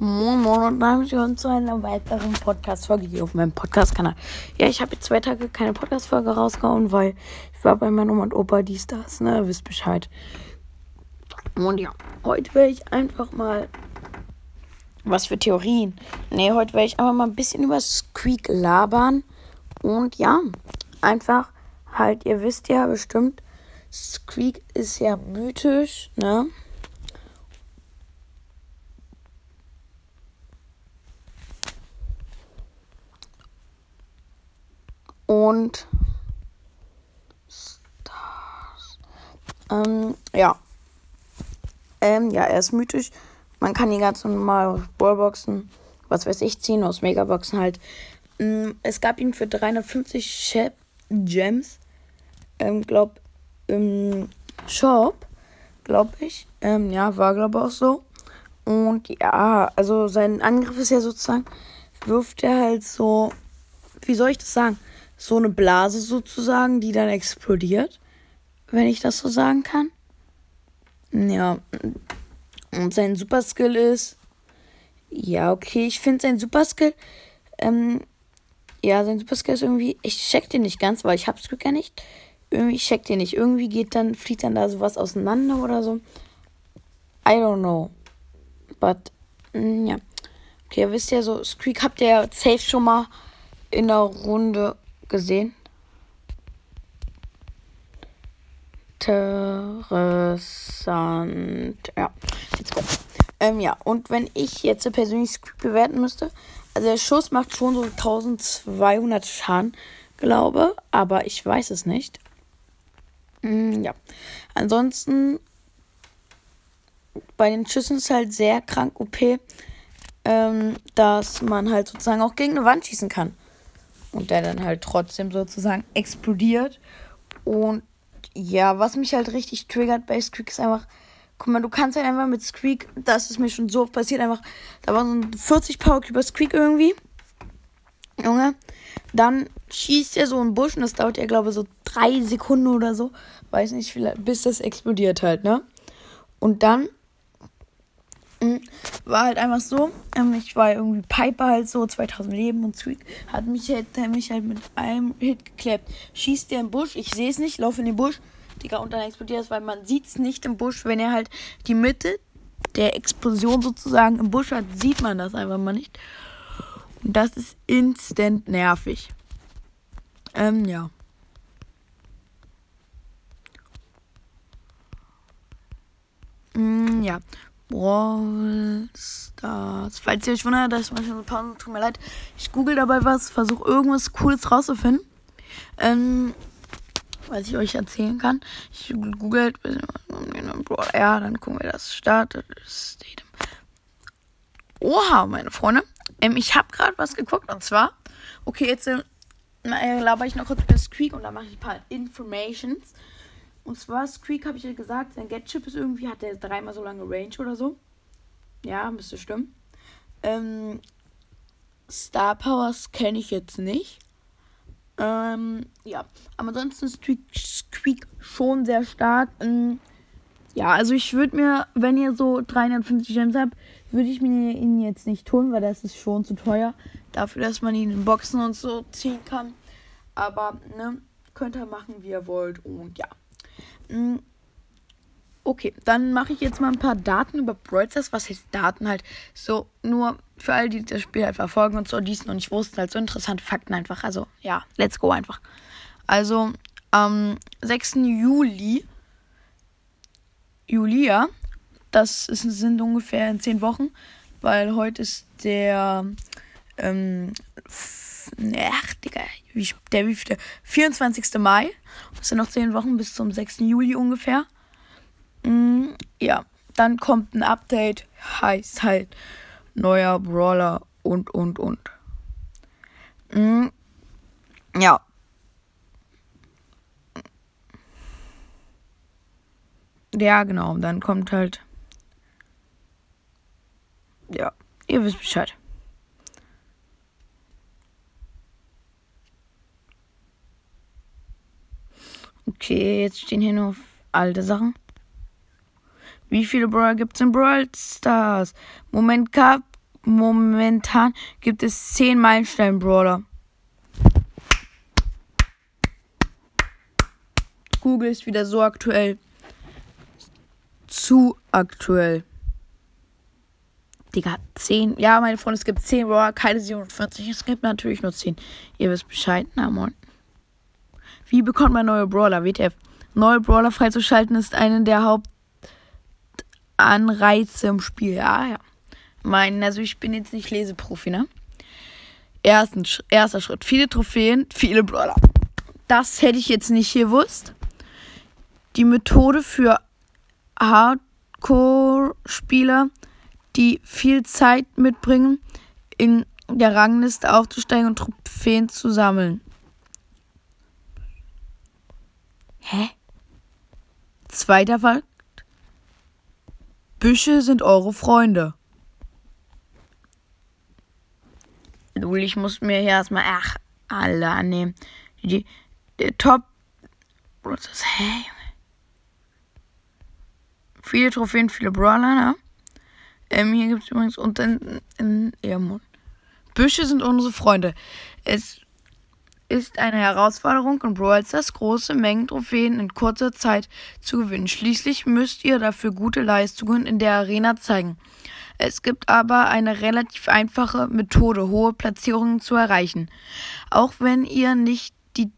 Moin Moin und uns zu einer weiteren Podcast-Folge hier auf meinem Podcast-Kanal. Ja, ich habe jetzt zwei Tage keine Podcast-Folge rausgehauen, weil ich war bei meiner Oma und Opa, dies, das, ne, wisst Bescheid. Und ja, heute werde ich einfach mal, was für Theorien? Ne, heute werde ich einfach mal ein bisschen über Squeak labern. Und ja, einfach halt, ihr wisst ja bestimmt, Squeak ist ja mythisch, ne? Und Stars. Ähm, ja. Ähm, ja, er ist mythisch. Man kann ihn ganz normal aus Ballboxen, was weiß ich, ziehen, aus Megaboxen halt. Ähm, es gab ihn für 350 Chef Gems. Ähm, glaub, im Shop, glaube ich. Ähm, ja, war glaube ich auch so. Und ja, also sein Angriff ist ja sozusagen, wirft er halt so, wie soll ich das sagen? So eine Blase sozusagen, die dann explodiert, wenn ich das so sagen kann. Ja. Und sein Superskill ist. Ja, okay, ich finde sein Superskill. Ähm, ja, sein Superskill ist irgendwie. Ich check den nicht ganz, weil ich hab's Glück ja nicht. Irgendwie ich check den nicht. Irgendwie geht dann, fliegt dann da sowas auseinander oder so. I don't know. But, mm, ja. Okay, ihr wisst ja so, Squeak habt ihr ja safe schon mal in der Runde gesehen. Interessant. Ja, let's go. Ähm, ja, und wenn ich jetzt persönlich Script bewerten müsste, also der Schuss macht schon so 1200 Schaden, glaube, aber ich weiß es nicht. Mm, ja. Ansonsten bei den Schüssen ist halt sehr krank OP, ähm, dass man halt sozusagen auch gegen eine Wand schießen kann und der dann halt trotzdem sozusagen explodiert. Und ja, was mich halt richtig triggert bei Squeak ist einfach, guck mal, du kannst halt einfach mit Squeak, das ist mir schon so passiert, einfach, da war so ein 40 Power Cube Squeak irgendwie. Junge, dann schießt er so einen Busch und das dauert ja, glaube ich, so drei Sekunden oder so, weiß nicht, bis das explodiert halt, ne? Und dann. War halt einfach so, ähm, ich war irgendwie Piper halt so, 2000 Leben und Squeak hat mich halt, hat mich halt mit einem Hit geklebt. Schießt der im Busch, ich sehe es nicht, laufe in den Busch, Digga, und dann explodiert es, weil man sieht es nicht im Busch, wenn er halt die Mitte der Explosion sozusagen im Busch hat, sieht man das einfach mal nicht. Und das ist instant nervig. Ähm, ja. Mm, ja. Brawl Stars. Falls ihr euch wundert, dass ich manchmal so Pause, tut mir leid. Ich google dabei was, versuche irgendwas Cooles rauszufinden. Ähm, was ich euch erzählen kann. Ich google, ja, dann gucken wir das. Startet. Oha, meine Freunde. Ähm, ich habe gerade was geguckt und zwar, okay, jetzt äh, laber ich noch kurz über Squeak und dann mache ich ein paar Informations. Und zwar, Squeak habe ich ja gesagt, sein Get-Chip ist irgendwie, hat er dreimal so lange Range oder so. Ja, müsste stimmen. Ähm, Star Powers kenne ich jetzt nicht. Ähm, ja, aber ansonsten ist Squeak, Squeak schon sehr stark. Ähm, ja, also ich würde mir, wenn ihr so 350 Gems habt, würde ich mir ihn jetzt nicht tun, weil das ist schon zu teuer. Dafür, dass man ihn in Boxen und so ziehen kann. Aber, ne, könnt ihr machen, wie ihr wollt. Und ja. Mm. Okay, dann mache ich jetzt mal ein paar Daten über Brawl. Was heißt Daten halt? So, nur für alle, die das Spiel halt verfolgen und so, dies noch nicht wussten, halt so interessante Fakten einfach. Also, ja, let's go einfach. Also, am 6. Juli, Julia, das ist, sind ungefähr in 10 Wochen, weil heute ist der, ähm, ach, Digga, wie, der, wie, der 24. Mai. Das sind noch 10 Wochen bis zum 6. Juli ungefähr. Mm, ja, dann kommt ein Update. Heißt halt neuer Brawler und, und, und. Mm, ja. Ja, genau. Dann kommt halt. Ja, ihr wisst Bescheid. Okay, jetzt stehen hier nur alte Sachen. Wie viele Brawler gibt es in Brawl Stars? Moment Cup momentan gibt es 10 Meilenstein-Brawler. Google ist wieder so aktuell. Zu aktuell. Digga, 10. Ja, meine Freunde, es gibt 10 Brawler, keine 47. Es gibt natürlich nur 10. Ihr wisst Bescheid. Na, moin. Wie bekommt man neue Brawler? WTF. Neue Brawler freizuschalten ist eine der Hauptanreize im Spiel. Ja, ja. Mein, also ich bin jetzt nicht Leseprofi, ne? Ersten, erster Schritt. Viele Trophäen, viele Brawler. Das hätte ich jetzt nicht gewusst. Die Methode für Hardcore-Spieler, die viel Zeit mitbringen, in der Rangliste aufzusteigen und Trophäen zu sammeln. Hä? Zweiter Fakt. Büsche sind eure Freunde. Lul, ich muss mir hier erstmal, ach, alle annehmen. Die, die Top. Was ist das? Hä? Viele Trophäen, viele Brawler, ne? Ähm, hier gibt es übrigens unter in, in Ehrmund. Büsche sind unsere Freunde. Es ist eine Herausforderung in Brawl Stars große Mengen Trophäen in kurzer Zeit zu gewinnen. Schließlich müsst ihr dafür gute Leistungen in der Arena zeigen. Es gibt aber eine relativ einfache Methode, hohe Platzierungen zu erreichen. Auch wenn ihr nicht die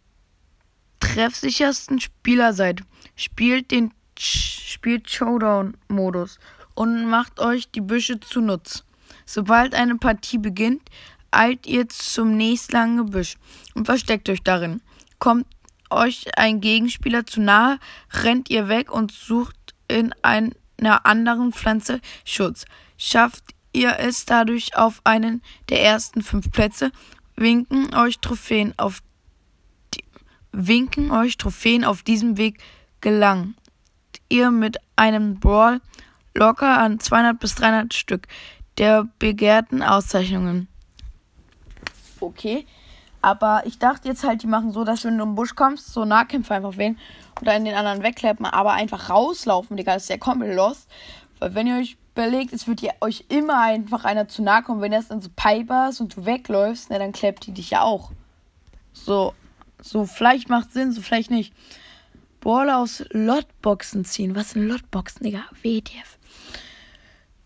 treffsichersten Spieler seid, spielt den spielt Showdown-Modus und macht euch die Büsche zunutz. Sobald eine Partie beginnt, eilt ihr zum nächstlangen Gebüsch und versteckt euch darin. Kommt euch ein Gegenspieler zu nahe, rennt ihr weg und sucht in einer anderen Pflanze Schutz. Schafft ihr es dadurch auf einen der ersten fünf Plätze, winken euch Trophäen auf winken euch Trophäen auf diesem Weg gelangt ihr mit einem Brawl locker an 200 bis 300 Stück der begehrten Auszeichnungen. Okay. Aber ich dachte jetzt halt, die machen so, dass wenn du im Busch kommst, so Nahkämpfer einfach wählen oder in den anderen wegklappen, aber einfach rauslaufen, Digga, das ist ja komplett los. Weil wenn ihr euch überlegt, es wird ja euch immer einfach einer zu nahe kommen, wenn das dann so Pipers und du wegläufst, ne, dann klappt die dich ja auch. So, so vielleicht macht Sinn, so vielleicht nicht. Brawler aus Lotboxen ziehen. Was sind Lotboxen, Digga? WTF.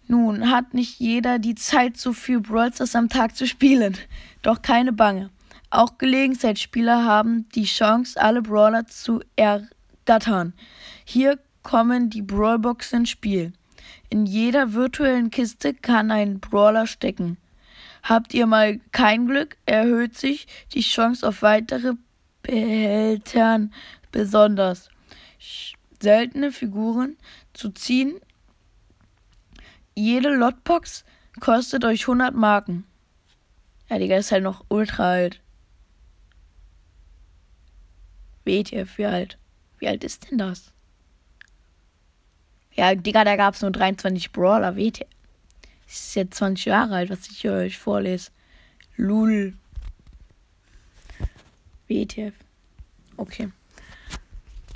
Nun hat nicht jeder die Zeit, so viel Brawl Stars am Tag zu spielen. Doch keine Bange. Auch Gelegenheitsspieler haben die Chance, alle Brawler zu ergattern. Hier kommen die Brawlboxen ins Spiel. In jeder virtuellen Kiste kann ein Brawler stecken. Habt ihr mal kein Glück, erhöht sich die Chance auf weitere Behältern besonders. Seltene Figuren zu ziehen jede Lotbox kostet euch 100 Marken. Ja, Digga, ist halt noch ultra alt. WTF, wie alt? Wie alt ist denn das? Ja, Digga, da gab's nur 23 Brawler. WTF. Ist jetzt 20 Jahre alt, was ich euch vorlese. Lul. WTF. Okay.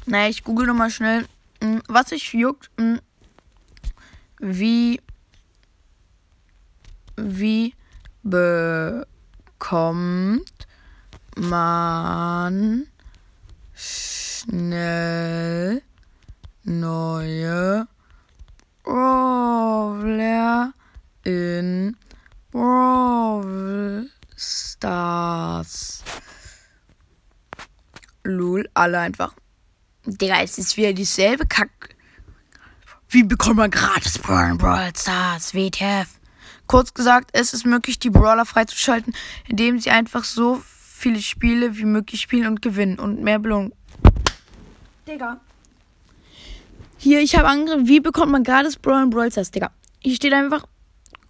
Naja, ich google nochmal schnell. Hm, was sich juckt. Wie wie bekommt man schnell neue Brawler in Brawl Stars? Lul, alle einfach. Digga, es ist wieder dieselbe Kack. Wie bekommt man gratis Brawl Stars? WTF? Kurz gesagt, es ist möglich, die Brawler freizuschalten, indem sie einfach so viele Spiele wie möglich spielen und gewinnen und mehr Belohnung. Digga. Hier, ich habe angegriffen, wie bekommt man gratis Brawler in Brawl Stars, Digga. Hier steht einfach,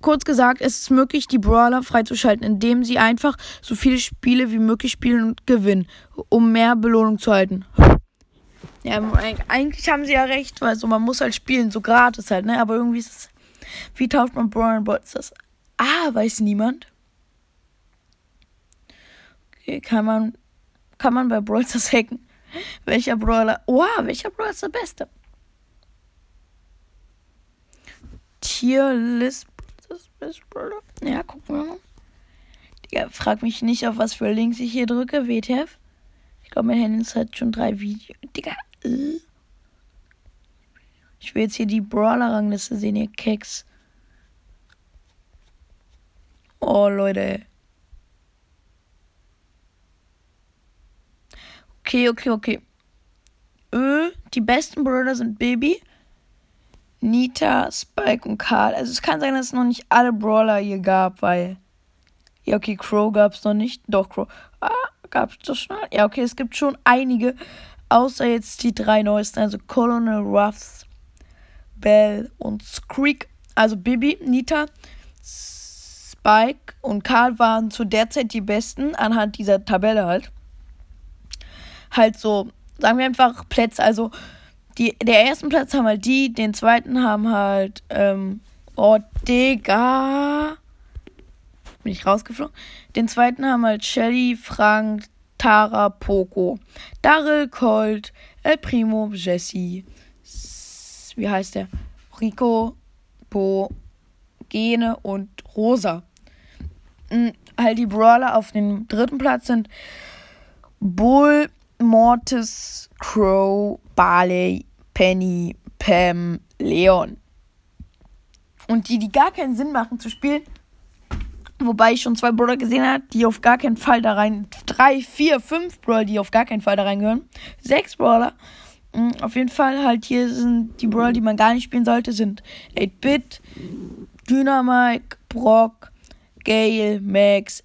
kurz gesagt, es ist möglich, die Brawler freizuschalten, indem sie einfach so viele Spiele wie möglich spielen und gewinnen, um mehr Belohnung zu halten. Ja, eigentlich haben sie ja recht, weil so man muss halt spielen, so gratis halt, ne? Aber irgendwie ist es wie tauft man Brian Bolsters? Ah, weiß niemand. Okay, kann man, kann man bei Brawl Stars hacken? Welcher Brawler? Oha, welcher Brawler ist der beste? Tierlist. Das. Ja, gucken wir mal. Digga, frag mich nicht, auf was für Links ich hier drücke. WTF. Ich glaube, mein Handy hat schon drei Videos. Digga. Ich will jetzt hier die Brawler-Rangliste sehen, ihr Keks. Oh, Leute. Okay, okay, okay. Ö, die besten Brawler sind Baby, Nita, Spike und Karl. Also es kann sein, dass es noch nicht alle Brawler hier gab, weil. Ja, okay, Crow gab es noch nicht. Doch, Crow. Ah, gab es das schon? Ja, okay, es gibt schon einige. Außer jetzt die drei neuesten. Also Colonel Ruffs, Bell und Screek. Also Bibi, Nita, Spike und Karl waren zu der Zeit die besten anhand dieser Tabelle halt. Halt so, sagen wir einfach Plätze. Also die, der ersten Platz haben halt die, den zweiten haben halt, ähm, oh Digga. Bin ich rausgeflogen. Den zweiten haben halt Shelly, Frank, Tara, Poco, Daryl, Colt, El Primo, Jesse, wie heißt der? Rico, Bo, Gene und Rosa. Mhm, halt die Brawler auf dem dritten Platz sind Bull, Mortis, Crow, Barley, Penny, Pam, Leon. Und die, die gar keinen Sinn machen zu spielen, wobei ich schon zwei Brawler gesehen habe, die auf gar keinen Fall da rein, drei, vier, fünf Brawler, die auf gar keinen Fall da reingehören, sechs Brawler. Mhm, auf jeden Fall halt hier sind die Brawler, die man gar nicht spielen sollte, sind 8-Bit, Dynamite, Brock, Gale, Max,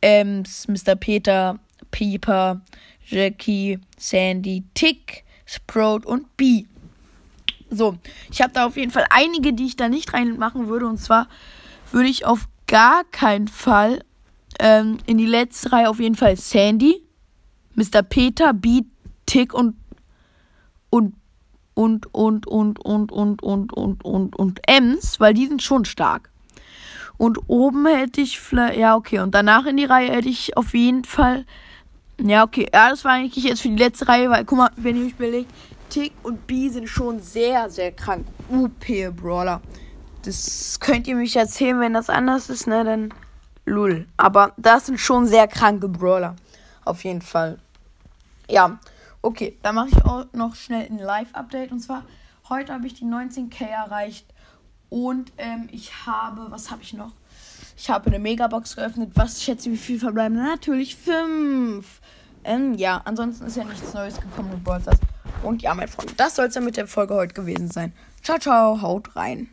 Ems, Mr. Peter, Pieper, Jackie, Sandy, Tick, Sprout und B. So, ich habe da auf jeden Fall einige, die ich da nicht reinmachen würde. Und zwar würde ich auf gar keinen Fall ähm, in die letzte Reihe auf jeden Fall Sandy, Mr. Peter, B, Tick und und und und und und und und und und und Ems, weil die sind schon stark. Und oben hätte ich vielleicht, ja okay, und danach in die Reihe hätte ich auf jeden Fall ja, okay. Ja, das war eigentlich jetzt für die letzte Reihe, weil, guck mal, wenn ihr mich überlegt, Tick und B sind schon sehr, sehr krank. UP Brawler. Das könnt ihr mich erzählen, wenn das anders ist, ne? Dann lul. Aber das sind schon sehr kranke Brawler. Auf jeden Fall. Ja. Okay, dann mache ich auch noch schnell ein Live-Update. Und zwar, heute habe ich die 19k erreicht. Und ähm, ich habe, was habe ich noch? Ich habe eine Megabox geöffnet. Was schätze wie viel verbleiben? Natürlich fünf. Ähm, ja, ansonsten ist ja nichts Neues gekommen mit Ballstars. Und ja, mein Freund, das soll es dann mit der Folge heute gewesen sein. Ciao, ciao, haut rein.